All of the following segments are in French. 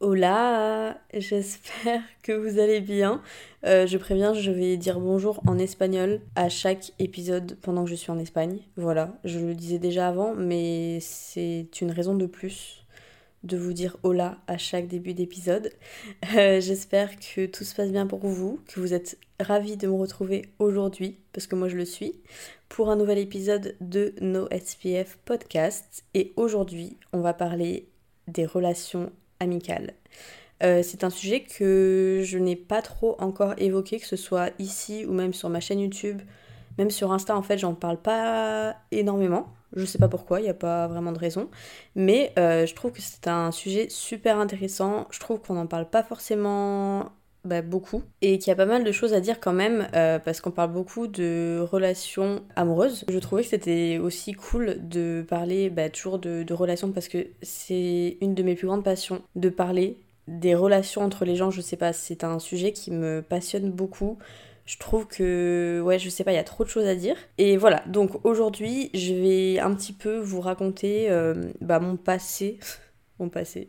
Hola, j'espère que vous allez bien. Euh, je préviens, je vais dire bonjour en espagnol à chaque épisode pendant que je suis en Espagne. Voilà, je le disais déjà avant, mais c'est une raison de plus de vous dire hola à chaque début d'épisode. Euh, j'espère que tout se passe bien pour vous, que vous êtes ravis de me retrouver aujourd'hui, parce que moi je le suis, pour un nouvel épisode de No SPF Podcast. Et aujourd'hui, on va parler des relations amicales. Euh, c'est un sujet que je n'ai pas trop encore évoqué, que ce soit ici ou même sur ma chaîne YouTube. Même sur Insta, en fait, j'en parle pas énormément. Je sais pas pourquoi, il n'y a pas vraiment de raison. Mais euh, je trouve que c'est un sujet super intéressant. Je trouve qu'on n'en parle pas forcément bah, beaucoup. Et qu'il y a pas mal de choses à dire quand même, euh, parce qu'on parle beaucoup de relations amoureuses. Je trouvais que c'était aussi cool de parler bah, toujours de, relations, parce que c'est une de mes plus grandes passions, de parler des relations entre les gens. Je sais pas, c'est un sujet qui me passionne beaucoup. Je trouve que, ouais, je sais pas, il y a trop de choses à dire. Et voilà, donc aujourd'hui, je vais un petit peu vous raconter euh, bah, mon passé. mon passé.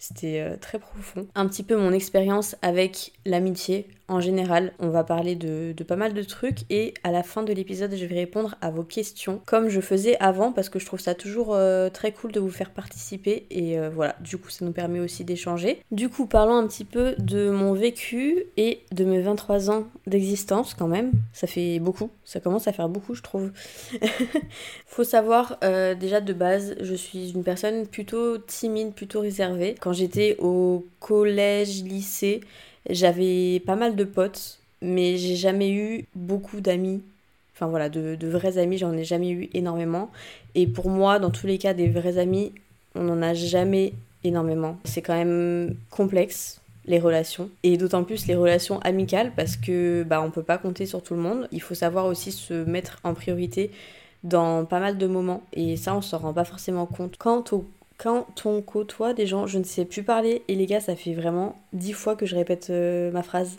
C'était euh, très profond. Un petit peu mon expérience avec l'amitié en général. On va parler de, pas mal de trucs et à la fin de l'épisode, je vais répondre à vos questions comme je faisais avant parce que je trouve ça toujours euh, très cool de vous faire participer et euh, voilà, du coup, ça nous permet aussi d'échanger. Du coup, parlons un petit peu de mon vécu et de mes 23 ans d'existence quand même. Ça fait beaucoup, ça commence à faire beaucoup, je trouve. Faut savoir déjà de base, je suis une personne plutôt timide, plutôt réservée. Quand j'étais au collège, lycée, j'avais pas mal de potes, mais j'ai jamais eu beaucoup d'amis. Enfin voilà, de, vrais amis, j'en ai jamais eu énormément. Et pour moi, dans tous les cas, des vrais amis, on n'en a jamais énormément. C'est quand même complexe les relations et d'autant plus les relations amicales parce que bah on peut pas compter sur tout le monde. Il faut savoir aussi se mettre en priorité dans pas mal de moments et ça on s'en rend pas forcément compte. Quant au quand on côtoie des gens, je ne sais plus parler. Et les gars, ça fait vraiment dix fois que je répète euh, ma phrase.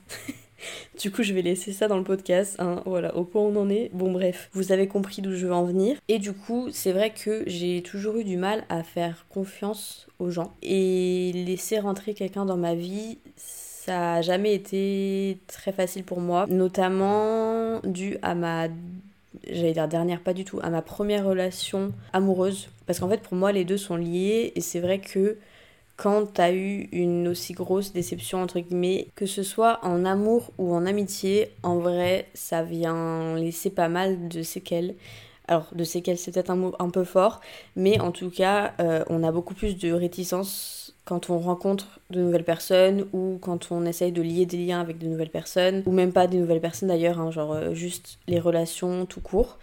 du coup, je vais laisser ça dans le podcast. Hein, voilà, au point où on en est. Bon, bref, vous avez compris d'où je veux en venir. Et du coup, c'est vrai que j'ai toujours eu du mal à faire confiance aux gens. Et laisser rentrer quelqu'un dans ma vie, ça n'a jamais été très facile pour moi. Notamment dû à ma j'allais dire dernière, pas du tout, à ma première relation amoureuse. Parce qu'en fait, pour moi, les deux sont liés. Et c'est vrai que quand t'as eu une aussi grosse déception, entre guillemets, que ce soit en amour ou en amitié, en vrai, ça vient laisser pas mal de séquelles. Alors, de séquelles, c'est peut-être un mot un peu fort, mais en tout cas, euh, on a beaucoup plus de réticence quand on rencontre de nouvelles personnes ou quand on essaye de lier des liens avec de nouvelles personnes, ou même pas des nouvelles personnes d'ailleurs, hein, genre euh, juste les relations tout court.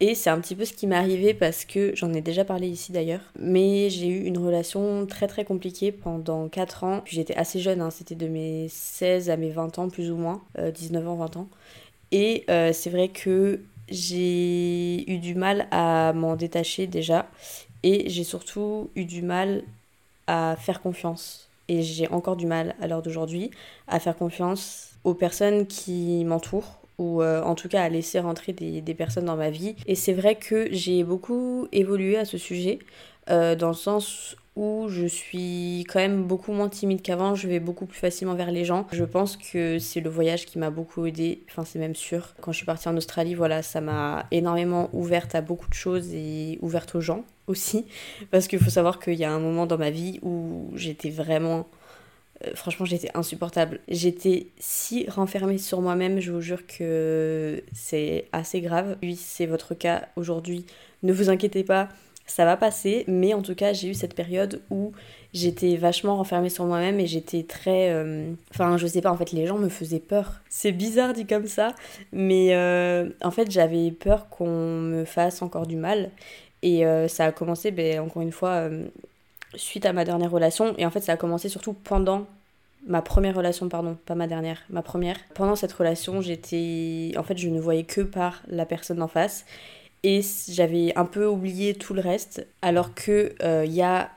Et c'est un petit peu ce qui m'est arrivé parce que j'en ai déjà parlé ici d'ailleurs. Mais j'ai eu une relation très très compliquée pendant 4 ans. J'étais assez jeune, hein, c'était de mes 16 à mes 20 ans plus ou moins, 19 euh, ans, 20 ans. Et c'est vrai que j'ai eu du mal à m'en détacher déjà. Et j'ai surtout eu du mal à faire confiance. Et j'ai encore du mal à l'heure d'aujourd'hui à faire confiance aux personnes qui m'entourent ou euh, en tout cas à laisser rentrer des, personnes dans ma vie. Et c'est vrai que j'ai beaucoup évolué à ce sujet, euh, dans le sens où je suis quand même beaucoup moins timide qu'avant, je vais beaucoup plus facilement vers les gens. Je pense que c'est le voyage qui m'a beaucoup aidé, enfin c'est même sûr. Quand je suis partie en Australie, voilà, ça m'a énormément ouverte à beaucoup de choses et ouverte aux gens aussi. Parce qu'il faut savoir qu'il y a un moment dans ma vie où j'étais vraiment euh, franchement, j'étais insupportable. J'étais si renfermée sur moi-même, je vous jure que c'est assez grave. Oui, c'est votre cas aujourd'hui. Ne vous inquiétez pas, ça va passer. Mais en tout cas, j'ai eu cette période où j'étais vachement renfermée sur moi-même et j'étais très. Euh, enfin, je sais pas, en fait, les gens me faisaient peur. C'est bizarre dit comme ça, mais euh, en fait, j'avais peur qu'on me fasse encore du mal. Et ça a commencé, ben, encore une fois, suite à ma dernière relation. Et en fait, ça a commencé surtout pendant ma première relation, pardon, pas ma dernière, ma première. Pendant cette relation, j'étais. En fait, je ne voyais que par la personne en face. Et j'avais un peu oublié tout le reste. Alors que il euh, y a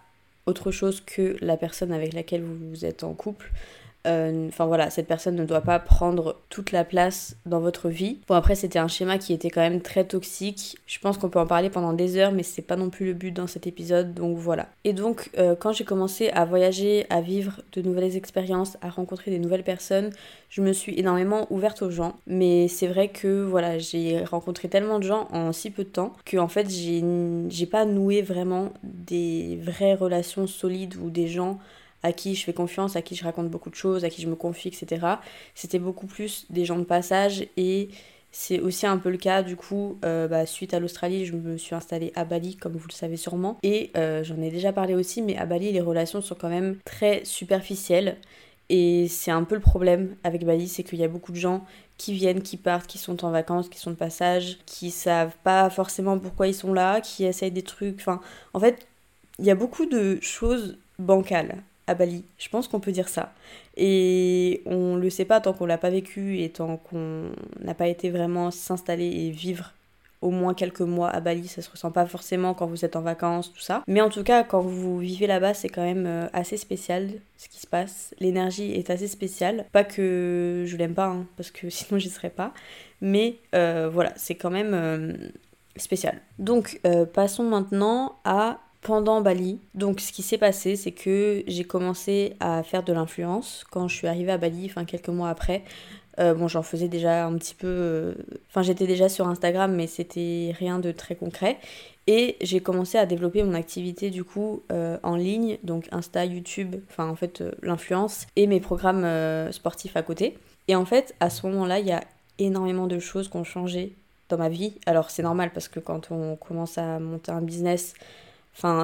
autre chose que la personne avec laquelle vous êtes en couple. Euh, enfin voilà, cette personne ne doit pas prendre toute la place dans votre vie. Bon après c'était un schéma qui était quand même très toxique. Je pense qu'on peut en parler pendant des heures, mais c'est pas non plus le but dans cet épisode, donc voilà. Et donc euh, quand j'ai commencé à voyager, à vivre de nouvelles expériences, à rencontrer des nouvelles personnes, je me suis énormément ouverte aux gens. Mais c'est vrai que voilà, j'ai rencontré tellement de gens en si peu de temps que en fait j'ai pas noué vraiment des vraies relations solides ou des gens à qui je fais confiance, à qui je raconte beaucoup de choses, à qui je me confie, etc. C'était beaucoup plus des gens de passage et c'est aussi un peu le cas du coup, euh, bah, suite à l'Australie, je me suis installée à Bali, comme vous le savez sûrement. Et euh, j'en ai déjà parlé aussi, mais à Bali, les relations sont quand même très superficielles. Et c'est un peu le problème avec Bali, c'est qu'il y a beaucoup de gens qui viennent, qui partent, qui sont en vacances, qui sont de passage, qui savent pas forcément pourquoi ils sont là, qui essayent des trucs. Enfin, en fait, il y a beaucoup de choses bancales à Bali. Je pense qu'on peut dire ça. Et on le sait pas tant qu'on l'a pas vécu et tant qu'on n'a pas été vraiment s'installer et vivre au moins quelques mois à Bali, ça se ressent pas forcément quand vous êtes en vacances, tout ça. Mais en tout cas, quand vous vivez là-bas, c'est quand même euh, assez spécial ce qui se passe. L'énergie est assez spéciale. Pas que je l'aime pas, hein, parce que sinon j'y serais pas. Mais euh, voilà, c'est quand même euh, spécial. Donc, passons maintenant à pendant Bali. Donc ce qui s'est passé, c'est que j'ai commencé à faire de l'influence quand je suis arrivée à Bali, enfin quelques mois après. Euh, bon, j'en faisais déjà un petit peu. Euh, enfin, j'étais déjà sur Instagram, mais c'était rien de très concret. Et j'ai commencé à développer mon activité du coup euh, en ligne, donc Insta, YouTube, enfin en fait l'influence et mes programmes sportifs à côté. Et en fait, à ce moment-là, il y a énormément de choses qui ont changé dans ma vie. Alors c'est normal parce que quand on commence à monter un business,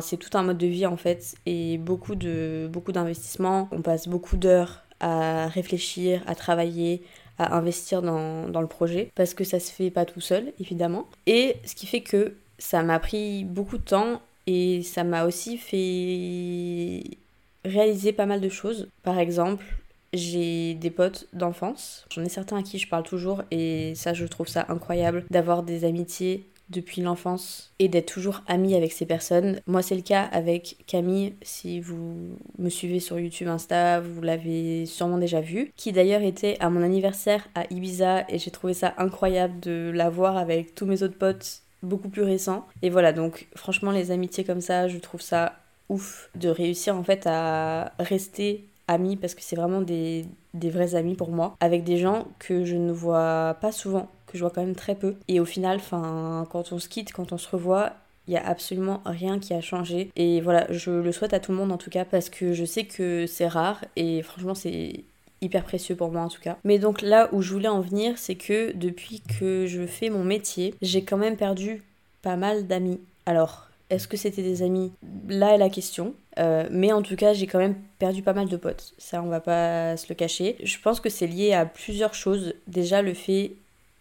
C'est tout un mode de vie en fait et beaucoup de d'investissements. On passe beaucoup d'heures à réfléchir, à travailler, à investir dans, dans, le projet parce que ça se fait pas tout seul évidemment. Et ce qui fait que ça m'a pris beaucoup de temps et ça m'a aussi fait réaliser pas mal de choses. Par exemple, j'ai des potes d'enfance. J'en ai certains à qui je parle toujours et ça je trouve ça incroyable d'avoir des amitiés depuis l'enfance et d'être toujours amie avec ces personnes. Moi, c'est le cas avec Camille, si vous me suivez sur YouTube, Insta, vous l'avez sûrement déjà vu, qui d'ailleurs était à mon anniversaire à Ibiza et j'ai trouvé ça incroyable de la voir avec tous mes autres potes beaucoup plus récents. Et voilà, donc franchement, les amitiés comme ça, je trouve ça ouf de réussir en fait à rester amis parce que c'est vraiment des, des vrais amis pour moi avec des gens que je ne vois pas souvent que je vois quand même très peu. Et au final, quand on se quitte, quand on se revoit, il y a absolument rien qui a changé. Et voilà, je le souhaite à tout le monde en tout cas parce que je sais que c'est rare et franchement c'est hyper précieux pour moi en tout cas. Mais donc là où je voulais en venir, c'est que depuis que je fais mon métier, j'ai quand même perdu pas mal d'amis. Alors, est-ce que c'était des amis? Là est la question. Euh, mais en tout cas, j'ai quand même perdu pas mal de potes. Ça, on va pas se le cacher. Je pense que c'est lié à plusieurs choses. Déjà, le fait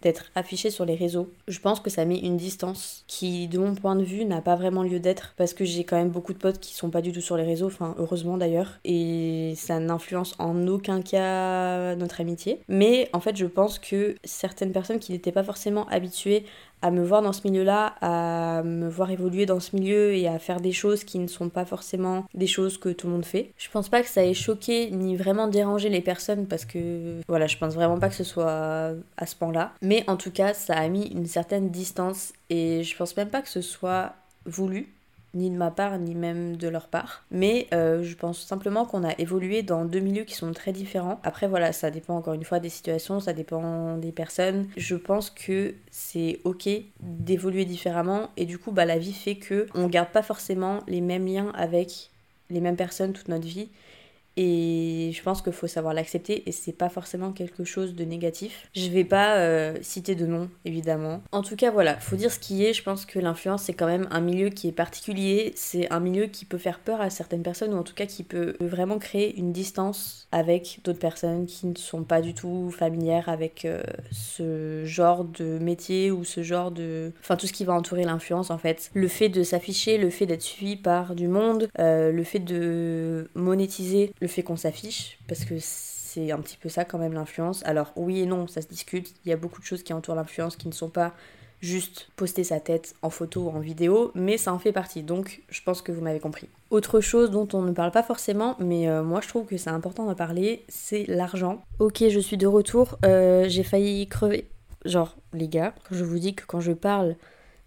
d'être affiché sur les réseaux. Je pense que ça met une distance qui, de mon point de vue, n'a pas vraiment lieu d'être parce que j'ai quand même beaucoup de potes qui sont pas du tout sur les réseaux, enfin heureusement d'ailleurs, et ça n'influence en aucun cas notre amitié. Mais en fait, je pense que certaines personnes qui n'étaient pas forcément habituées à me voir dans ce milieu-là, à me voir évoluer dans ce milieu et à faire des choses qui ne sont pas forcément des choses que tout le monde fait. Je pense pas que ça ait choqué ni vraiment dérangé les personnes parce que voilà, je pense vraiment pas que ce soit à ce point-là. Mais en tout cas, ça a mis une certaine distance et je pense même pas que ce soit voulu ni de ma part, ni même de leur part. Mais euh, je pense simplement qu'on a évolué dans deux milieux qui sont très différents. Après, voilà, ça dépend encore une fois des situations, ça dépend des personnes. Je pense que c'est ok d'évoluer différemment et du coup, bah, la vie fait que on garde pas forcément les mêmes liens avec les mêmes personnes toute notre vie. Et je pense qu'il faut savoir l'accepter et c'est pas forcément quelque chose de négatif. Je vais pas euh, citer de nom évidemment. En tout cas voilà, faut dire ce qui est, je pense que l'influence c'est quand même un milieu qui est particulier, c'est un milieu qui peut faire peur à certaines personnes ou en tout cas qui peut vraiment créer une distance avec d'autres personnes qui ne sont pas du tout familières avec euh, ce genre de métier ou ce genre de... Enfin tout ce qui va entourer l'influence en fait. Le fait de s'afficher, le fait d'être suivi par du monde, euh, le fait de monétiser fait qu'on s'affiche, parce que c'est un petit peu ça quand même l'influence. Alors oui et non, ça se discute, il y a beaucoup de choses qui entourent l'influence qui ne sont pas juste poster sa tête en photo ou en vidéo, mais ça en fait partie, donc je pense que vous m'avez compris. Autre chose dont on ne parle pas forcément, mais euh, moi je trouve que c'est important d'en parler, c'est l'argent. Ok, je suis de retour, euh, j'ai failli crever. Genre, les gars, je vous dis que quand je parle,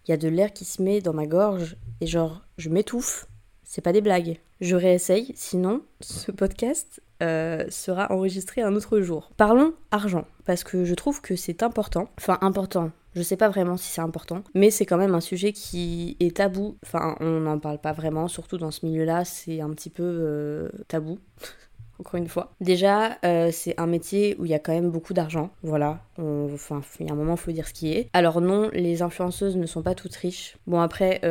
il y a de l'air qui se met dans ma gorge, et genre, je m'étouffe, c'est pas des blagues. Je réessaye, sinon ce podcast euh, sera enregistré un autre jour. Parlons argent, parce que je trouve que c'est important. Enfin, important. Je sais pas vraiment si c'est important, mais c'est quand même un sujet qui est tabou. Enfin, on n'en parle pas vraiment, surtout dans ce milieu-là, c'est un petit peu euh, tabou. Encore une fois. Déjà, euh, c'est un métier où il y a quand même beaucoup d'argent. Voilà. Enfin, il y a un moment, il faut dire ce qui est. Alors, non, les influenceuses ne sont pas toutes riches. Bon, après,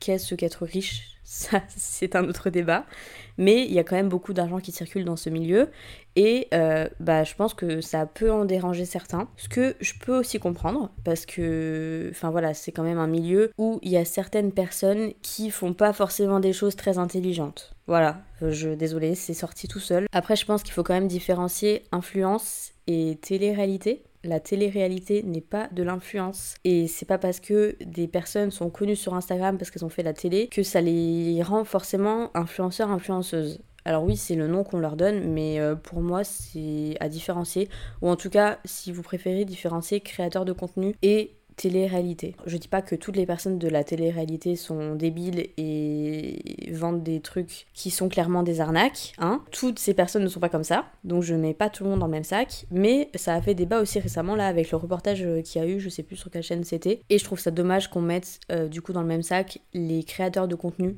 qu'est-ce qu'être riche? Ça c'est un autre débat. Mais il y a quand même beaucoup d'argent qui circule dans ce milieu et euh, bah, je pense que ça peut en déranger certains. Ce que je peux aussi comprendre parce que enfin voilà, c'est quand même un milieu où il y a certaines personnes qui font pas forcément des choses très intelligentes. Voilà, je désolé, c'est sorti tout seul. Après je pense qu'il faut quand même différencier influence et télé-réalité la télé-réalité n'est pas de l'influence. Et c'est pas parce que des personnes sont connues sur Instagram parce qu'elles ont fait la télé que ça les rend forcément influenceurs, influenceuses. Alors oui, c'est le nom qu'on leur donne, mais euh, pour moi, c'est à différencier. Ou en tout cas, si vous préférez différencier créateur de contenu et télé-réalité. Je dis pas que toutes les personnes de la télé-réalité sont débiles et vendent des trucs qui sont clairement des arnaques, hein. Toutes ces personnes ne sont pas comme ça, donc je mets pas tout le monde dans le même sac, mais ça a fait débat aussi récemment là avec le reportage euh, qu'il y a eu, je sais plus sur quelle chaîne c'était, et je trouve ça dommage qu'on mette euh, du coup dans le même sac les créateurs de contenu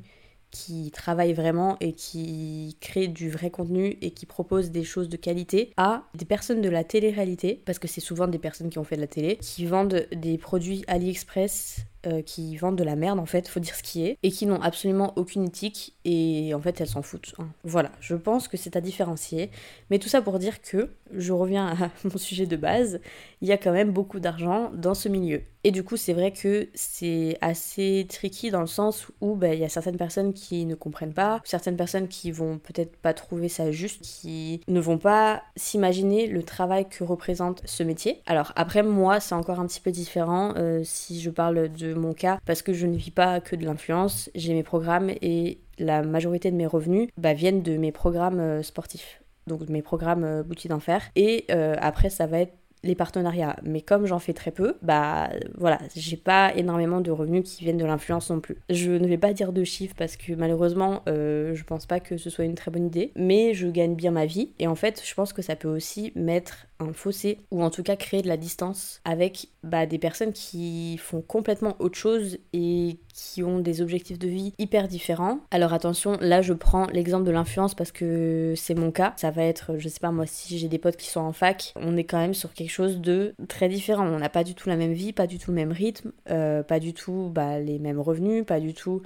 qui travaillent vraiment et qui créent du vrai contenu et qui proposent des choses de qualité à des personnes de la télé-réalité, parce que c'est souvent des personnes qui ont fait de la télé, qui vendent des produits AliExpress euh, qui vendent de la merde en fait, faut dire ce qui est, et qui n'ont absolument aucune éthique et en fait elles s'en foutent. Hein. Voilà, je pense que c'est à différencier. Mais tout ça pour dire que, je reviens à mon sujet de base, il y a quand même beaucoup d'argent dans ce milieu. Et du coup c'est vrai que c'est assez tricky dans le sens où bah, il y a certaines personnes qui ne comprennent pas, certaines personnes qui vont peut-être pas trouver ça juste, qui ne vont pas s'imaginer le travail que représente ce métier. Alors après moi c'est encore un petit peu différent euh, si je parle de mon cas parce que je ne vis pas que de l'influence, j'ai mes programmes et la majorité de mes revenus bah, viennent de mes programmes euh, sportifs donc mes programmes euh, boutique d'enfer. Et après, ça va être les partenariats. Mais comme j'en fais très peu, bah voilà, j'ai pas énormément de revenus qui viennent de l'influence non plus. Je ne vais pas dire de chiffres parce que malheureusement, je pense pas que ce soit une très bonne idée, mais je gagne bien ma vie et en fait, je pense que ça peut aussi mettre un fossé ou en tout cas créer de la distance avec bah, des personnes qui font complètement autre chose et qui ont des objectifs de vie hyper différents. Alors attention, là je prends l'exemple de l'influence parce que c'est mon cas. Ça va être, je sais pas moi, si j'ai des potes qui sont en fac, on est quand même sur quelque chose de très différent. On n'a pas du tout la même vie, pas du tout le même rythme, euh, pas du tout bah, les mêmes revenus, pas du tout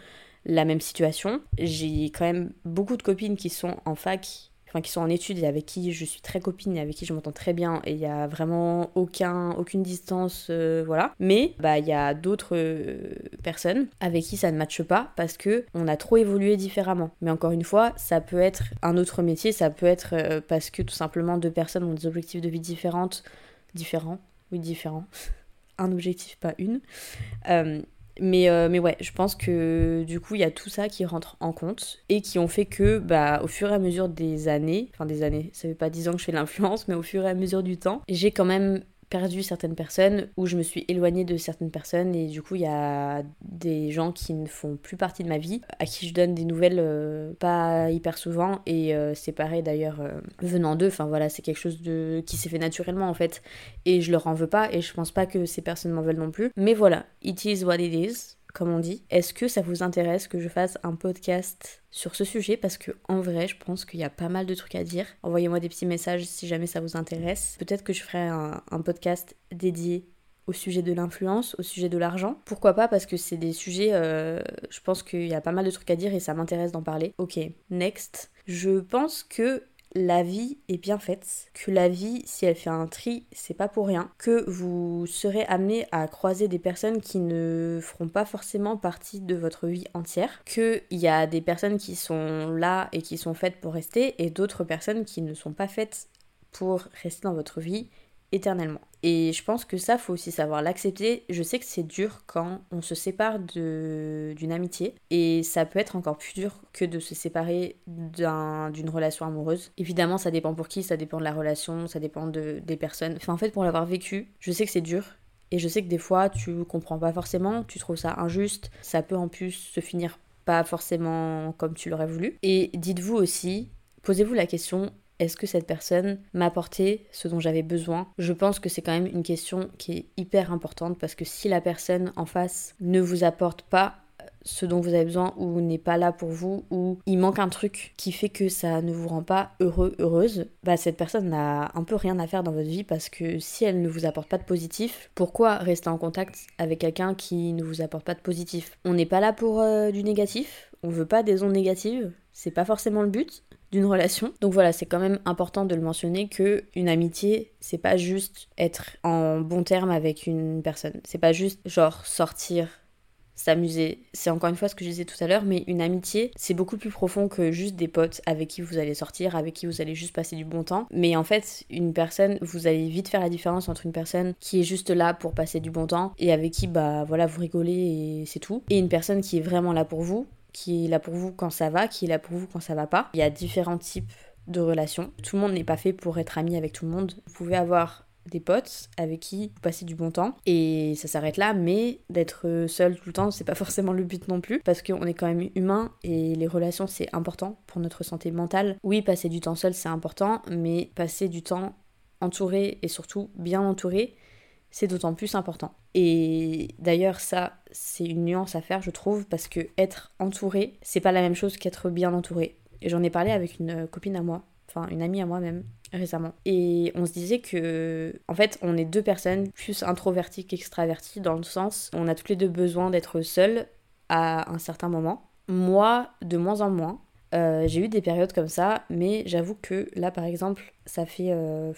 la même situation. J'ai quand même beaucoup de copines qui sont en fac enfin qui sont en études et avec qui je suis très copine et avec qui je m'entends très bien et il y a vraiment aucun aucune distance euh, voilà mais bah il y a d'autres euh, personnes avec qui ça ne matche pas parce que on a trop évolué différemment mais encore une fois ça peut être un autre métier ça peut être parce que tout simplement deux personnes ont des objectifs de vie différentes différents oui différents un objectif pas une. Mais, euh, mais ouais, je pense que du coup, il y a tout ça qui rentre en compte et qui ont fait que, bah, au fur et à mesure des années, enfin des années, ça fait pas 10 ans que je fais l'influence, mais au fur et à mesure du temps, j'ai quand même perdu certaines personnes, ou je me suis éloignée de certaines personnes, et du coup, il y a des gens qui ne font plus partie de ma vie, à qui je donne des nouvelles euh, pas hyper souvent, et euh, c'est pareil d'ailleurs euh, venant d'eux, enfin voilà, c'est quelque chose de qui s'est fait naturellement en fait, et je leur en veux pas, et je pense pas que ces personnes m'en veulent non plus. Mais voilà, it is what it is comme on dit. Est-ce que ça vous intéresse que je fasse un podcast sur ce sujet? Parce que en vrai, je pense qu'il y a pas mal de trucs à dire. Envoyez-moi des petits messages si jamais ça vous intéresse. Peut-être que je ferai un, podcast dédié au sujet de l'influence, au sujet de l'argent. Pourquoi pas? Parce que c'est des sujets, euh, je pense qu'il y a pas mal de trucs à dire et ça m'intéresse d'en parler. Ok, next. Je pense que la vie est bien faite, que la vie, si elle fait un tri, c'est pas pour rien, que vous serez amené à croiser des personnes qui ne feront pas forcément partie de votre vie entière, qu'il y a des personnes qui sont là et qui sont faites pour rester et d'autres personnes qui ne sont pas faites pour rester dans votre vie éternellement. Et je pense que ça, faut aussi savoir l'accepter. Je sais que c'est dur quand on se sépare d'une amitié. Et ça peut être encore plus dur que de se séparer d'une relation amoureuse. Évidemment, ça dépend pour qui, ça dépend de la relation, ça dépend de, des personnes. Enfin, en fait, pour l'avoir vécu, je sais que c'est dur. Et je sais que des fois, tu comprends pas forcément, tu trouves ça injuste. Ça peut en plus se finir pas forcément comme tu l'aurais voulu. Et dites-vous aussi, posez-vous la question est-ce que cette personne m'a apporté ce dont j'avais besoin? Je pense que c'est quand même une question qui est hyper importante parce que si la personne en face ne vous apporte pas ce dont vous avez besoin ou n'est pas là pour vous ou il manque un truc qui fait que ça ne vous rend pas heureux, heureuse, bah cette personne n'a un peu rien à faire dans votre vie parce que si elle ne vous apporte pas de positif, pourquoi rester en contact avec quelqu'un qui ne vous apporte pas de positif? On n'est pas là pour euh, du négatif, on veut pas des ondes négatives, c'est pas forcément le but d'une relation. Donc voilà, c'est quand même important de le mentionner que une amitié, c'est pas juste être en bon terme avec une personne. C'est pas juste genre sortir s'amuser. C'est encore une fois ce que je disais tout à l'heure, mais une amitié, c'est beaucoup plus profond que juste des potes avec qui vous allez sortir, avec qui vous allez juste passer du bon temps. Mais en fait, une personne, vous allez vite faire la différence entre une personne qui est juste là pour passer du bon temps et avec qui, bah voilà, vous rigolez et c'est tout. Et une personne qui est vraiment là pour vous, qui est là pour vous quand ça va, qui est là pour vous quand ça va pas. Il y a différents types de relations. Tout le monde n'est pas fait pour être ami avec tout le monde. Vous pouvez avoir des potes avec qui vous passez du bon temps et ça s'arrête là mais d'être seul tout le temps c'est pas forcément le but non plus parce qu'on est quand même humain et les relations c'est important pour notre santé mentale oui passer du temps seul c'est important mais passer du temps entouré et surtout bien entouré c'est d'autant plus important et d'ailleurs ça c'est une nuance à faire je trouve parce que être entouré c'est pas la même chose qu'être bien entouré j'en ai parlé avec une copine à moi enfin une amie à moi même récemment. Et on se disait que, en fait, on est deux personnes plus introverties qu'extraverties dans le sens, on a tous les deux besoin d'être seuls à un certain moment. Moi, de moins en moins. Euh, j'ai eu des périodes comme ça, mais j'avoue que là, par exemple, ça fait euh,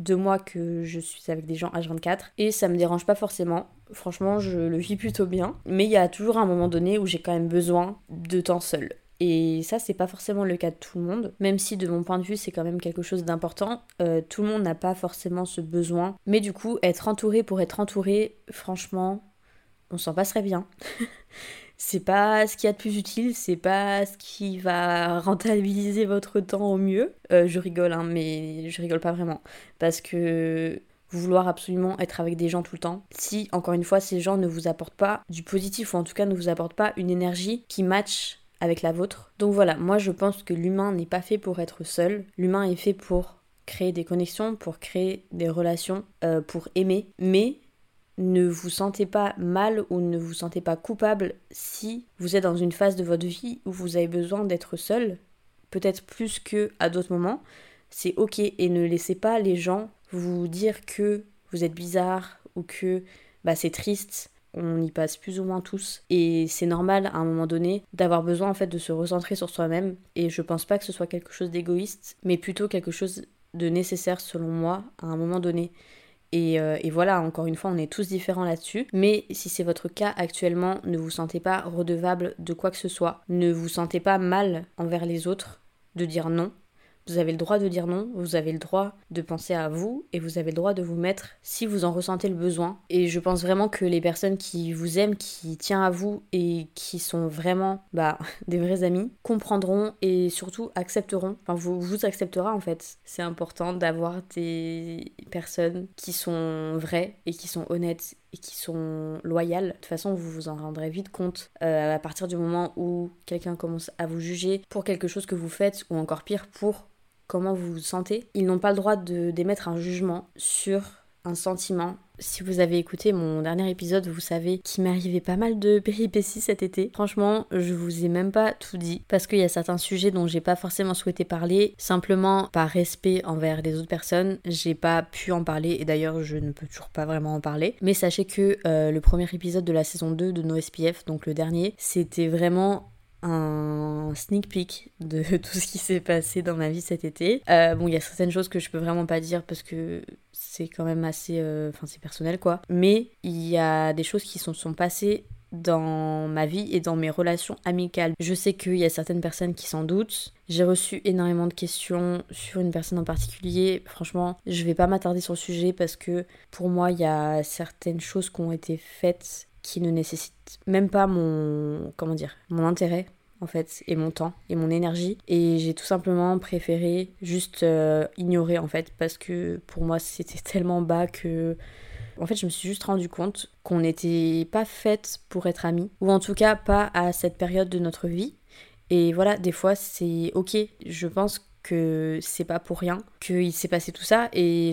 deux mois que je suis avec des gens H24 et ça me dérange pas forcément. Franchement, je le vis plutôt bien. Mais il y a toujours un moment donné où j'ai quand même besoin de temps seul. Et ça, c'est pas forcément le cas de tout le monde, même si de mon point de vue, c'est quand même quelque chose d'important. Euh, tout le monde n'a pas forcément ce besoin. Mais du coup, être entouré pour être entouré, franchement, on s'en passerait bien. c'est pas ce qu'il y a de plus utile, c'est pas ce qui va rentabiliser votre temps au mieux. Euh, je rigole, hein, mais je rigole pas vraiment. Parce que vouloir absolument être avec des gens tout le temps, si encore une fois ces gens ne vous apportent pas du positif ou en tout cas ne vous apportent pas une énergie qui match avec la vôtre. Donc voilà, moi je pense que l'humain n'est pas fait pour être seul, l'humain est fait pour créer des connexions, pour créer des relations, euh, pour aimer, mais ne vous sentez pas mal ou ne vous sentez pas coupable si vous êtes dans une phase de votre vie où vous avez besoin d'être seul, peut-être plus que à d'autres moments. C'est ok et ne laissez pas les gens vous dire que vous êtes bizarre ou que bah, c'est triste. On y passe plus ou moins tous. Et c'est normal à un moment donné d'avoir besoin en fait de se recentrer sur soi-même. Et je pense pas que ce soit quelque chose d'égoïste mais plutôt quelque chose de nécessaire selon moi à un moment donné et, euh, et, voilà, encore une fois, on est tous différents là-dessus. Mais si c'est votre cas actuellement, ne vous sentez pas redevable de quoi que ce soit. Ne vous sentez pas mal envers les autres de dire non. Vous avez le droit de dire non, vous avez le droit de penser à vous et vous avez le droit de vous mettre si vous en ressentez le besoin. Et je pense vraiment que les personnes qui vous aiment, qui tiennent à vous et qui sont vraiment bah, des vrais amis, comprendront et surtout accepteront. Enfin, vous, vous acceptera en fait. C'est important d'avoir des personnes qui sont vraies et qui sont honnêtes et qui sont loyales. De toute façon, vous vous en rendrez vite compte euh, à partir du moment où quelqu'un commence à vous juger pour quelque chose que vous faites ou encore pire pour comment vous vous sentez. Ils n'ont pas le droit d'émettre un jugement sur un sentiment, si vous avez écouté mon dernier épisode, vous savez qu'il m'est arrivé pas mal de péripéties cet été. Franchement, je vous ai même pas tout dit parce qu'il y a certains sujets dont j'ai pas forcément souhaité parler. Simplement par respect envers les autres personnes, j'ai pas pu en parler et d'ailleurs je ne peux toujours pas vraiment en parler. Mais sachez que euh, le premier épisode de la saison 2 de No SPF, donc le dernier, c'était vraiment un sneak peek de tout ce qui s'est passé dans ma vie cet été. Euh, bon, il y a certaines choses que je peux vraiment pas dire parce que c'est quand même assez... euh, Enfin, c'est personnel, quoi. Mais il y a des choses qui se sont passées dans ma vie et dans mes relations amicales. Je sais qu'il y a certaines personnes qui s'en doutent. J'ai reçu énormément de questions sur une personne en particulier. Franchement, je vais pas m'attarder sur le sujet parce que pour moi, il y a certaines choses qui ont été faites qui ne nécessitent même pas mon comment dire, mon intérêt en fait et mon temps et mon énergie et j'ai tout simplement préféré juste euh, ignorer en fait parce que pour moi c'était tellement bas que en fait, je me suis juste rendu compte qu'on n'était pas faites pour être amies, ou en tout cas pas à cette période de notre vie. Et voilà, des fois c'est ok. Je pense que c'est pas pour rien qu'il s'est passé tout ça et,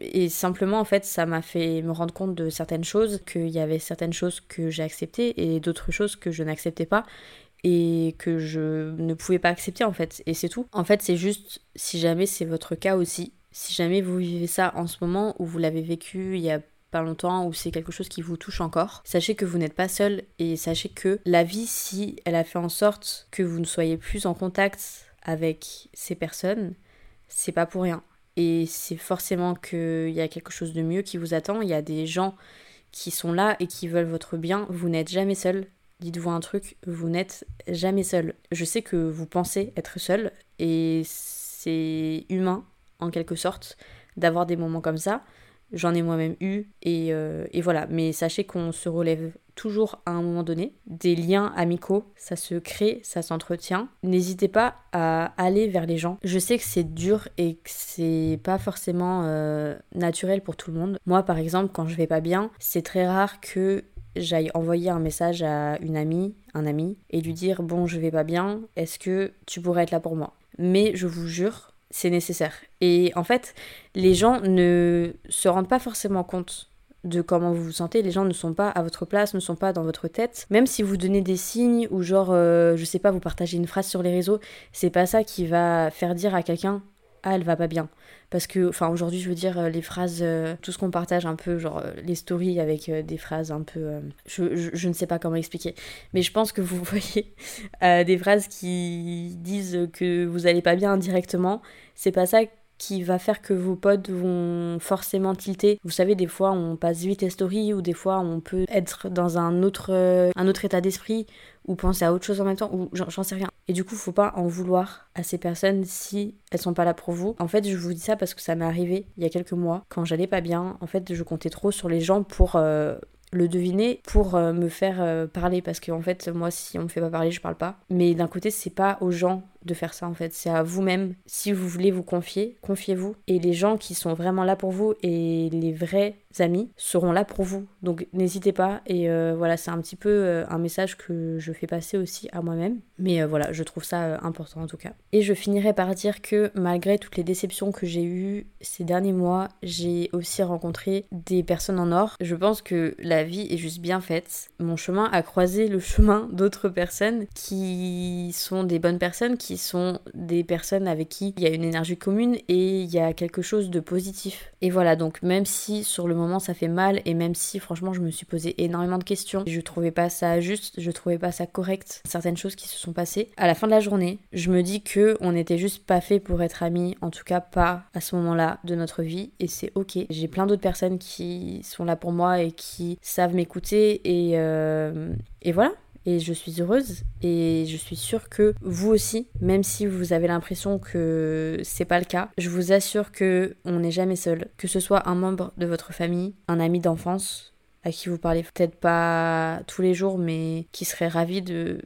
et simplement en fait ça m'a fait me rendre compte de certaines choses, qu'il y avait certaines choses que j'ai acceptées et d'autres choses que je n'acceptais pas et que je ne pouvais pas accepter en fait et c'est tout. En fait c'est juste si jamais c'est votre cas aussi, si jamais vous vivez ça en ce moment ou vous l'avez vécu il y a pas longtemps ou c'est quelque chose qui vous touche encore, sachez que vous n'êtes pas seul et sachez que la vie, si elle a fait en sorte que vous ne soyez plus en contact avec ces personnes, c'est pas pour rien. Et c'est forcément qu'il y a quelque chose de mieux qui vous attend. Il y a des gens qui sont là et qui veulent votre bien. Vous n'êtes jamais seul. Dites-vous un truc, vous n'êtes jamais seul. Je sais que vous pensez être seul et c'est humain en quelque sorte d'avoir des moments comme ça. J'en ai moi-même eu et, euh, et voilà. Mais sachez qu'on se relève toujours à un moment donné. Des liens amicaux, ça se crée, ça s'entretient. N'hésitez pas à aller vers les gens. Je sais que c'est dur et que c'est pas forcément euh, naturel pour tout le monde. Moi, par exemple, quand je vais pas bien, c'est très rare que j'aille envoyer un message à une amie, un ami, et lui dire bon, je vais pas bien, est-ce que tu pourrais être là pour moi? Mais je vous jure, c'est nécessaire. Et en fait, les gens ne se rendent pas forcément compte de comment vous vous sentez. Les gens ne sont pas à votre place, ne sont pas dans votre tête. Même si vous donnez des signes ou genre, euh, je sais pas, vous partagez une phrase sur les réseaux, c'est pas ça qui va faire dire à quelqu'un ah elle va pas bien. Parce que enfin aujourd'hui je veux dire euh, les phrases euh, tout ce qu'on partage un peu genre euh, les stories avec des phrases un peu je, ne sais pas comment expliquer. Mais je pense que vous voyez des phrases qui disent que vous allez pas bien indirectement c'est pas ça qui va faire que vos potes vont forcément tilter. Vous savez, des fois on passe vite les stories ou des fois on peut être dans un autre, euh, un autre état d'esprit ou penser à autre chose en même temps ou j'en sais rien. Et du coup, faut pas en vouloir à ces personnes si elles sont pas là pour vous. En fait, je vous dis ça parce que ça m'est arrivé il y a quelques mois quand j'allais pas bien. En fait, je comptais trop sur les gens pour euh, le deviner pour euh, me faire parler parce que en fait moi si on me fait pas parler je parle pas mais d'un côté c'est pas aux gens de faire ça en fait. C'est à vous-même. Si vous voulez vous confier confiez-vous. Et les gens qui sont vraiment là pour vous et les vrais amis seront là pour vous. Donc n'hésitez pas. Et euh, voilà c'est un petit peu euh, un message que je fais passer aussi à moi-même. Mais euh, voilà je trouve ça important en tout cas. Et je finirai par dire que malgré toutes les déceptions que j'ai eues ces derniers mois j'ai aussi rencontré des personnes en or. Je pense que la vie est juste bien faite. Mon chemin a croisé le chemin d'autres personnes qui sont des bonnes personnes qui sont des personnes avec qui il y a une énergie commune et il y a quelque chose de positif. Et voilà donc même si sur le moment ça fait mal et même si franchement je me suis posé énormément de questions je trouvais pas ça juste je trouvais pas ça correct certaines choses qui se sont passées. À la fin de la journée je me dis que on n'était juste pas fait pour être amis en tout cas pas à ce moment là de notre vie et c'est ok. J'ai plein d'autres personnes qui sont là pour moi et qui savent m'écouter et, euh, et voilà et je suis heureuse et je suis sûre que vous aussi, même si vous avez l'impression que c'est pas le cas, je vous assure que on n'est jamais seul. Que ce soit un membre de votre famille, un ami d'enfance à qui vous parlez peut-être pas tous les jours, mais qui serait ravi de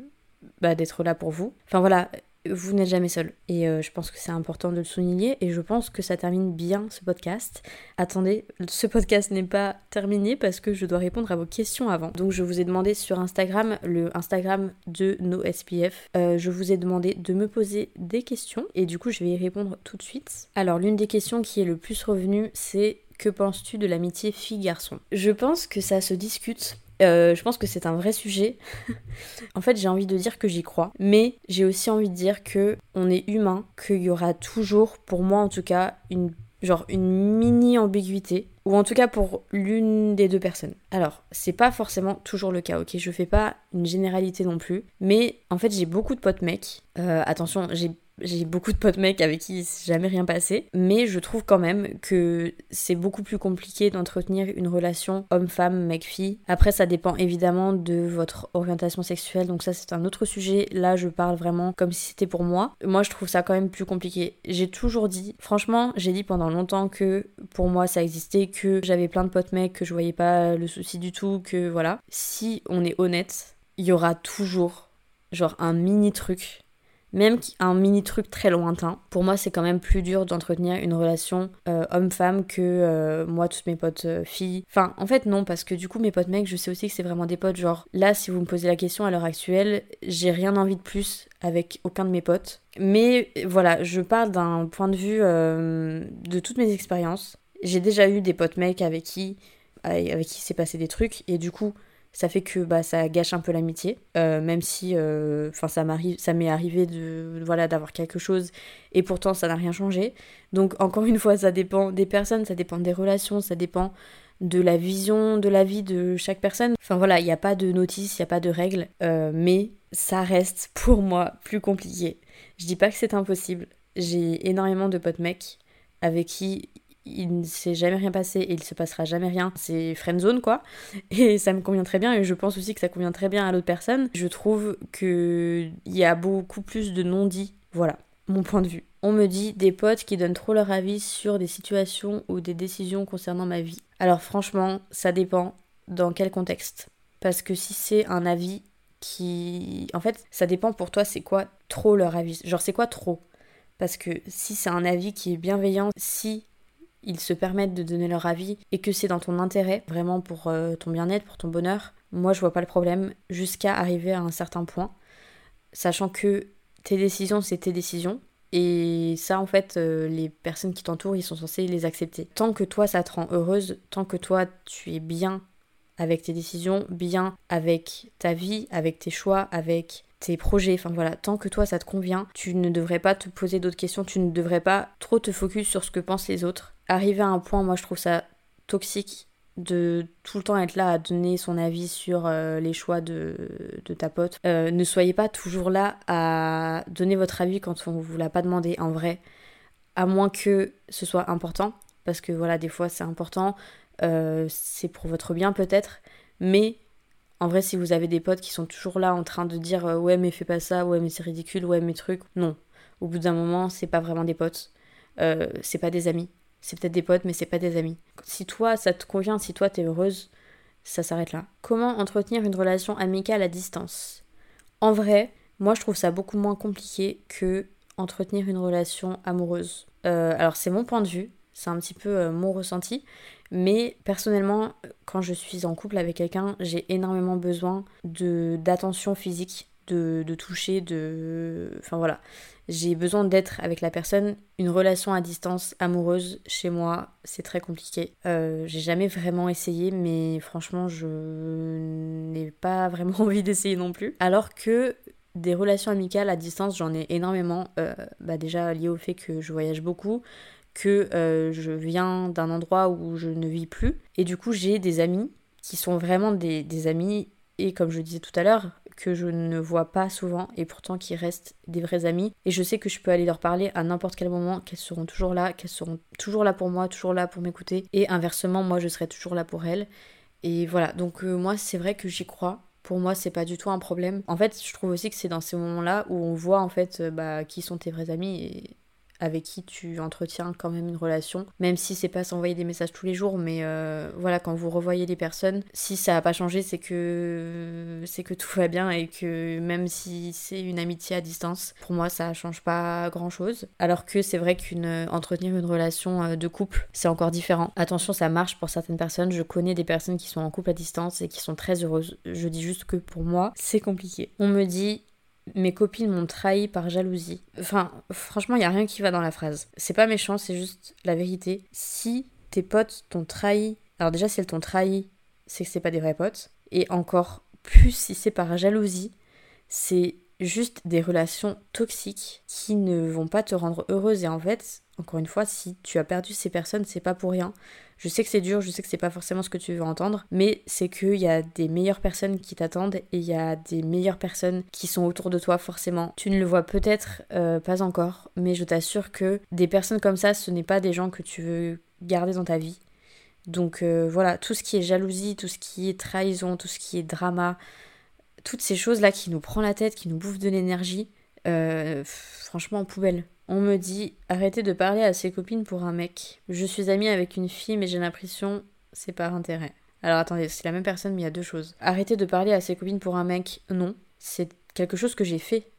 bah, d'être là pour vous. Enfin voilà, vous n'êtes jamais seul. Et euh, je pense que c'est important de le souligner. Et je pense que ça termine bien ce podcast. Attendez, ce podcast n'est pas terminé parce que je dois répondre à vos questions avant. Donc je vous ai demandé sur Instagram, le Instagram de NoSPF, euh, je vous ai demandé de me poser des questions. Et du coup, je vais y répondre tout de suite. Alors l'une des questions qui est le plus revenue, c'est que penses-tu de l'amitié fille-garçon? Je pense que ça se discute. Euh, je pense que c'est un vrai sujet. en fait, j'ai envie de dire que j'y crois, mais j'ai aussi envie de dire que on est humain, qu'il y aura toujours, pour moi en tout cas, une genre une mini ambiguïté ou en tout cas pour l'une des deux personnes. Alors, c'est pas forcément toujours le cas, ok Je fais pas une généralité non plus, mais en fait, j'ai beaucoup de potes mecs. Euh, attention, j'ai j'ai beaucoup de potes mecs avec qui il s'est jamais rien passé, mais je trouve quand même que c'est beaucoup plus compliqué d'entretenir une relation homme-femme, mec-fille. Après, ça dépend évidemment de votre orientation sexuelle, donc ça c'est un autre sujet. Là, je parle vraiment comme si c'était pour moi. Moi, je trouve ça quand même plus compliqué. J'ai toujours dit, franchement, j'ai dit pendant longtemps que pour moi ça existait, que j'avais plein de potes mecs, que je voyais pas le souci du tout, que voilà. Si on est honnête, il y aura toujours genre un mini truc même un mini truc très lointain. Pour moi, c'est quand même plus dur d'entretenir une relation euh, homme-femme que euh, moi, toutes mes potes euh, filles. Enfin, en fait, non, parce que du coup, mes potes mecs, je sais aussi que c'est vraiment des potes. Genre, là, si vous me posez la question à l'heure actuelle, j'ai rien envie de plus avec aucun de mes potes. Mais voilà, je parle d'un point de vue de toutes mes expériences. J'ai déjà eu des potes mecs avec qui avec qui s'est passé des trucs et du coup ça fait que bah, ça gâche un peu l'amitié, euh, même si euh, enfin ça m'arrive, ça m'est arrivé de voilà d'avoir quelque chose et pourtant ça n'a rien changé. Donc encore une fois, ça dépend des personnes, ça dépend des relations, ça dépend de la vision de la vie de chaque personne. Enfin voilà, il n'y a pas de notice, il n'y a pas de règles, euh, mais ça reste pour moi plus compliqué. Je dis pas que c'est impossible. J'ai énormément de potes mecs avec qui il ne s'est jamais rien passé et il se passera jamais rien. C'est friendzone quoi. Et ça me convient très bien et je pense aussi que ça convient très bien à l'autre personne. Je trouve qu'il y a beaucoup plus de non-dits. Voilà, mon point de vue. On me dit des potes qui donnent trop leur avis sur des situations ou des décisions concernant ma vie. Alors franchement, ça dépend dans quel contexte. Parce que si c'est un avis qui... En fait, ça dépend pour toi, c'est quoi trop leur avis. Genre, c'est quoi trop? Parce que si c'est un avis qui est bienveillant, si ils se permettent de donner leur avis et que c'est dans ton intérêt, vraiment pour euh, ton bien-être, pour ton bonheur, moi je vois pas le problème jusqu'à arriver à un certain point, sachant que tes décisions c'est tes décisions et ça en fait euh, les personnes qui t'entourent ils sont censés les accepter. Tant que toi ça te rend heureuse, tant que toi tu es bien avec tes décisions, bien avec ta vie, avec tes choix, avec tes projets, enfin voilà, tant que toi ça te convient, tu ne devrais pas te poser d'autres questions, tu ne devrais pas trop te focus sur ce que pensent les autres. Arriver à un point, moi je trouve ça toxique de tout le temps être là à donner son avis sur euh, les choix de, ta pote. Euh, ne soyez pas toujours là à donner votre avis quand on vous l'a pas demandé en vrai, à moins que ce soit important, parce que voilà, des fois c'est important, euh, c'est pour votre bien peut-être, mais en vrai, si vous avez des potes qui sont toujours là en train de dire ouais mais fais pas ça, ouais mais c'est ridicule, ouais mais trucs, non. Au bout d'un moment, c'est pas vraiment des potes, c'est pas des amis. C'est peut-être des potes, mais c'est pas des amis. Si toi ça te convient, si toi t'es heureuse, ça s'arrête là. Comment entretenir une relation amicale à distance? En vrai, moi je trouve ça beaucoup moins compliqué que entretenir une relation amoureuse. Euh, alors c'est mon point de vue, c'est un petit peu mon ressenti, mais personnellement, quand je suis en couple avec quelqu'un, j'ai énormément besoin d'attention physique, de, toucher, de... Enfin voilà. J'ai besoin d'être avec la personne. Une relation à distance amoureuse, chez moi, c'est très compliqué. Euh, j'ai jamais vraiment essayé, mais franchement, je n'ai pas vraiment envie d'essayer non plus. Alors que des relations amicales à distance, j'en ai énormément. Euh, bah déjà lié au fait que je voyage beaucoup, que euh, je viens d'un endroit où je ne vis plus. Et du coup, j'ai des amis qui sont vraiment des, amis, et comme je disais tout à l'heure, que je ne vois pas souvent et pourtant qui restent des vrais amis. Et je sais que je peux aller leur parler à n'importe quel moment, qu'elles seront toujours là, qu'elles seront toujours là pour moi, toujours là pour m'écouter. Et inversement, moi, je serai toujours là pour elles. Et voilà, donc euh, moi, c'est vrai que j'y crois. Pour moi, c'est pas du tout un problème. En fait, je trouve aussi que c'est dans ces moments-là où on voit en fait euh, bah, qui sont tes vrais amis et avec qui tu entretiens quand même une relation, même si c'est pas s'envoyer des messages tous les jours, mais euh, voilà, quand vous revoyez les personnes, si ça a pas changé, c'est que c'est que tout va bien et que même si c'est une amitié à distance, pour moi ça change pas grand chose. Alors que c'est vrai qu'une entretenir une relation euh, de couple, c'est encore différent. Attention, ça marche pour certaines personnes. Je connais des personnes qui sont en couple à distance et qui sont très heureuses. Je dis juste que pour moi, c'est compliqué. On me dit mes copines m'ont trahi par jalousie. Enfin, franchement, il n'y a rien qui va dans la phrase. C'est pas méchant, c'est juste la vérité. Si tes potes t'ont trahi, alors déjà si elles t'ont trahi, c'est que c'est pas des vrais potes. Et encore plus si c'est par jalousie, c'est juste des relations toxiques qui ne vont pas te rendre heureuse. Et en fait, encore une fois, si tu as perdu ces personnes, c'est pas pour rien. Je sais que c'est dur, je sais que c'est pas forcément ce que tu veux entendre, mais c'est qu'il y a des meilleures personnes qui t'attendent et il y a des meilleures personnes qui sont autour de toi forcément. Tu ne le vois peut-être euh, pas encore, mais je t'assure que des personnes comme ça, ce n'est pas des gens que tu veux garder dans ta vie. Donc euh, voilà, tout ce qui est jalousie, tout ce qui est trahison, tout ce qui est drama, toutes ces choses-là qui nous prend la tête, qui nous bouffent de l'énergie, euh, franchement en poubelle. On me dit arrêtez de parler à ses copines pour un mec. Je suis amie avec une fille mais j'ai l'impression c'est par intérêt. Alors attendez, c'est la même personne mais il y a deux choses. Arrêter de parler à ses copines pour un mec, non. C'est quelque chose que j'ai fait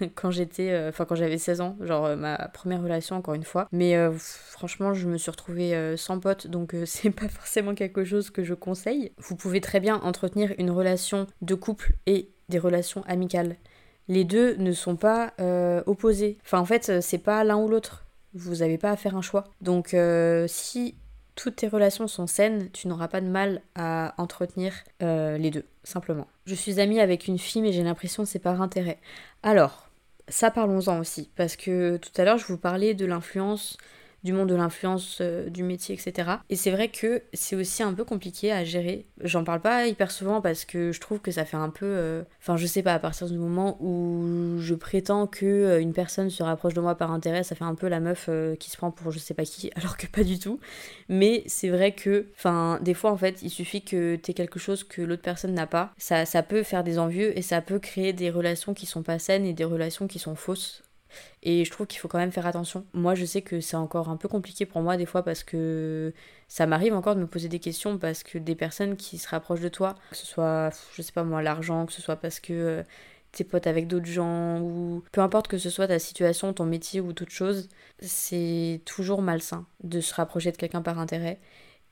quand j'étais euh, enfin quand j'avais 16 ans genre euh, ma première relation encore une fois mais euh, franchement je me suis retrouvée sans pote donc c'est pas forcément quelque chose que je conseille vous pouvez très bien entretenir une relation de couple et des relations amicales les deux ne sont pas opposés enfin en fait c'est pas l'un ou l'autre vous n'avez pas à faire un choix donc si toutes tes relations sont saines, tu n'auras pas de mal à entretenir les deux, simplement. Je suis amie avec une fille, mais j'ai l'impression que c'est par intérêt. Alors, ça parlons-en aussi, parce que tout à l'heure je vous parlais de l'influence du monde de l'influence, euh, du métier, etc. Et c'est vrai que c'est aussi un peu compliqué à gérer. J'en parle pas hyper souvent parce que je trouve que ça fait un peu... Euh, enfin, je sais pas, à partir du moment où je prétends que euh, une personne se rapproche de moi par intérêt, ça fait un peu la meuf qui se prend pour je sais pas qui, alors que pas du tout. Mais c'est vrai que, enfin, des fois, en fait, il suffit que t'aies quelque chose que l'autre personne n'a pas. Ça, ça peut faire des envieux et ça peut créer des relations qui sont pas saines et des relations qui sont fausses et je trouve qu'il faut quand même faire attention. Moi, je sais que c'est encore un peu compliqué pour moi des fois parce que ça m'arrive encore de me poser des questions parce que des personnes qui se rapprochent de toi, que ce soit, je sais pas moi, l'argent, que ce soit parce que euh, t'es potes avec d'autres gens ou peu importe que ce soit ta situation, ton métier ou toute chose, c'est toujours malsain de se rapprocher de quelqu'un par intérêt.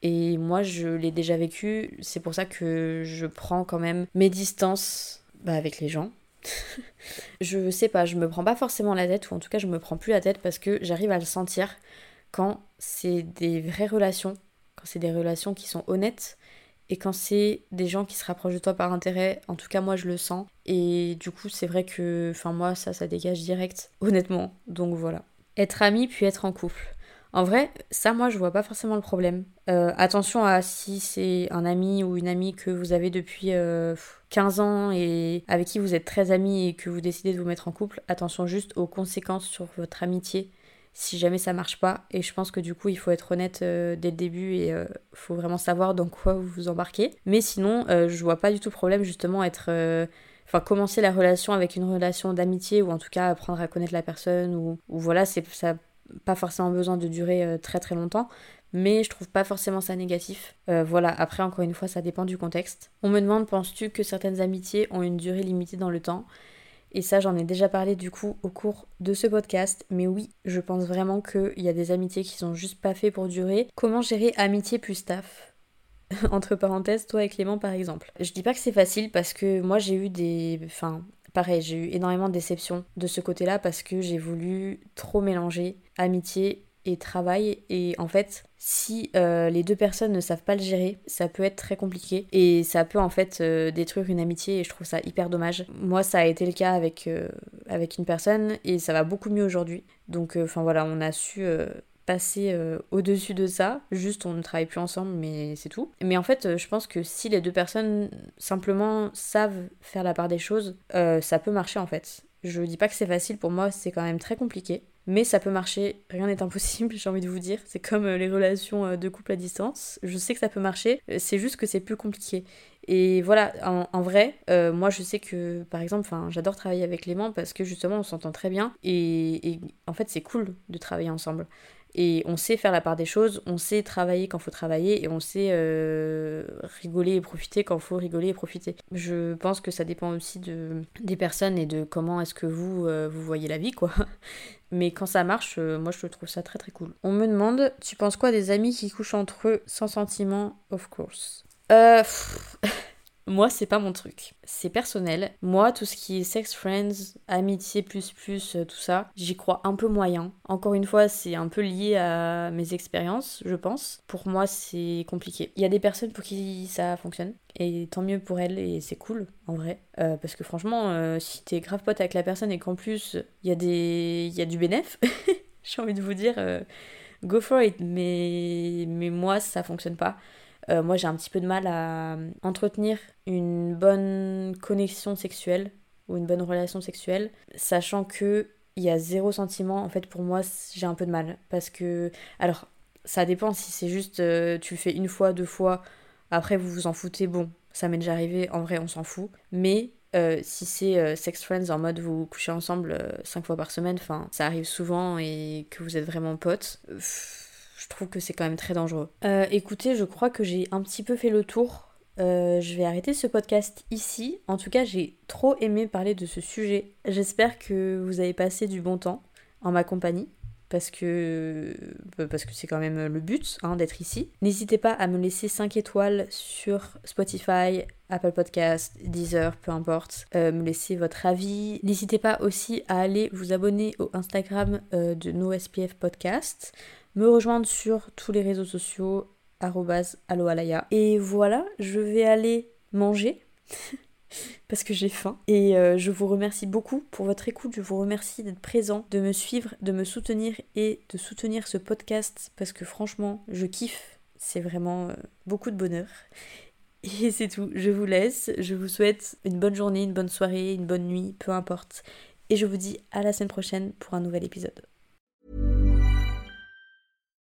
Et moi, je l'ai déjà vécu, c'est pour ça que je prends quand même mes distances bah, avec les gens je sais pas, je me prends pas forcément la tête, ou en tout cas je me prends plus la tête parce que j'arrive à le sentir quand c'est des vraies relations, quand c'est des relations qui sont honnêtes, et quand c'est des gens qui se rapprochent de toi par intérêt, en tout cas moi je le sens. Et du coup c'est vrai que, enfin moi ça, ça dégage direct, honnêtement. Donc voilà. Être ami puis être en couple. En vrai, ça, moi, je vois pas forcément le problème. Euh, attention à si c'est un ami ou une amie que vous avez depuis 15 euh, ans et avec qui vous êtes très amis et que vous décidez de vous mettre en couple. Attention juste aux conséquences sur votre amitié si jamais ça marche pas. Et je pense que du coup, il faut être honnête euh, dès le début et il faut vraiment savoir dans quoi vous vous embarquez. Mais sinon, je vois pas du tout problème justement être enfin commencer la relation avec une relation d'amitié ou en tout cas apprendre à connaître la personne ou, ou voilà c'est ça pas forcément besoin de durer euh, très très longtemps, mais je trouve pas forcément ça négatif. Euh, voilà, après encore une fois, ça dépend du contexte. On me demande, penses-tu que certaines amitiés ont une durée limitée dans le temps? Et ça, j'en ai déjà parlé du coup au cours de ce podcast, mais oui, je pense vraiment qu'il y a des amitiés qui sont juste pas faites pour durer. Comment gérer amitié plus staff? Entre parenthèses, toi et Clément par exemple. Je dis pas que c'est facile parce que moi j'ai eu des. Enfin, pareil, j'ai eu énormément de déceptions de ce côté-là parce que j'ai voulu trop mélanger amitié et travail. Et en fait si euh, les deux personnes ne savent pas le gérer ça peut être très compliqué. Et ça peut en fait euh, détruire une amitié et je trouve ça hyper dommage. Moi ça a été le cas avec, euh, avec une personne et ça va beaucoup mieux aujourd'hui. Donc enfin voilà on a su passer au-dessus de ça. Juste, on ne travaille plus ensemble, mais c'est tout. Mais en fait, je pense que si les deux personnes simplement savent faire la part des choses, ça peut marcher en fait. Je dis pas que c'est facile, pour moi, c'est quand même très compliqué. Mais ça peut marcher, rien n'est impossible, j'ai envie de vous dire. C'est comme euh, les relations euh, de couple à distance. Je sais que ça peut marcher, euh, c'est juste que c'est plus compliqué. Et voilà, en, vrai, moi je sais que par exemple, j'adore travailler avec Clément parce que justement on s'entend très bien et en fait c'est cool de travailler ensemble. Et on sait faire la part des choses, on sait travailler quand faut travailler et on sait euh, rigoler et profiter quand faut rigoler et profiter. Je pense que ça dépend aussi de, des personnes et de comment est-ce que vous, euh, vous voyez la vie, quoi. Mais quand ça marche, euh, moi je trouve ça très très cool. On me demande, tu penses quoi des amis qui couchent entre eux sans sentiment, of course Euh... Moi, c'est pas mon truc. C'est personnel. Moi, tout ce qui est sex friends, amitié plus plus, euh, tout ça, j'y crois un peu moyen. Encore une fois, c'est un peu lié à mes expériences, je pense. Pour moi, c'est compliqué. Il y a des personnes pour qui ça fonctionne. Et tant mieux pour elles, et c'est cool, en vrai. Euh, parce que franchement, euh, si t'es grave pote avec la personne et qu'en plus, il y, a des... y a du bénéf, j'ai envie de vous dire, go for it. Mais, mais moi, ça fonctionne pas. Euh, moi, j'ai un petit peu de mal à entretenir une bonne connexion sexuelle ou une bonne relation sexuelle, sachant que il y a zéro sentiment. En fait, pour moi, j'ai un peu de mal parce que, alors, ça dépend si c'est juste euh, tu le fais une fois, deux fois, après vous vous en foutez. Bon, ça m'est déjà arrivé. En vrai, on s'en fout. Mais euh, si c'est sex friends en mode vous couchez ensemble cinq fois par semaine, enfin ça arrive souvent et que vous êtes vraiment potes, je trouve que c'est quand même très dangereux. Euh, écoutez, je crois que j'ai un petit peu fait le tour. Euh, je vais arrêter ce podcast ici. En tout cas, j'ai trop aimé parler de ce sujet. J'espère que vous avez passé du bon temps en ma compagnie. Parce que euh, parce que c'est quand même le but hein, d'être ici. N'hésitez pas à me laisser 5 étoiles sur Spotify, Apple Podcast, Deezer, peu importe. me laisser votre avis. N'hésitez pas aussi à aller vous abonner au Instagram de NoSPF Podcast me rejoindre sur tous les réseaux sociaux, aloalaya. Et voilà, je vais aller manger. parce que j'ai faim. Et euh, je vous remercie beaucoup pour votre écoute. Je vous remercie d'être présent, de me suivre, de me soutenir et de soutenir ce podcast parce que franchement, je kiffe. C'est vraiment euh, beaucoup de bonheur. Et c'est tout. Je vous laisse. Je vous souhaite une bonne journée, une bonne soirée, une bonne nuit, peu importe. Et je vous dis à la semaine prochaine pour un nouvel épisode.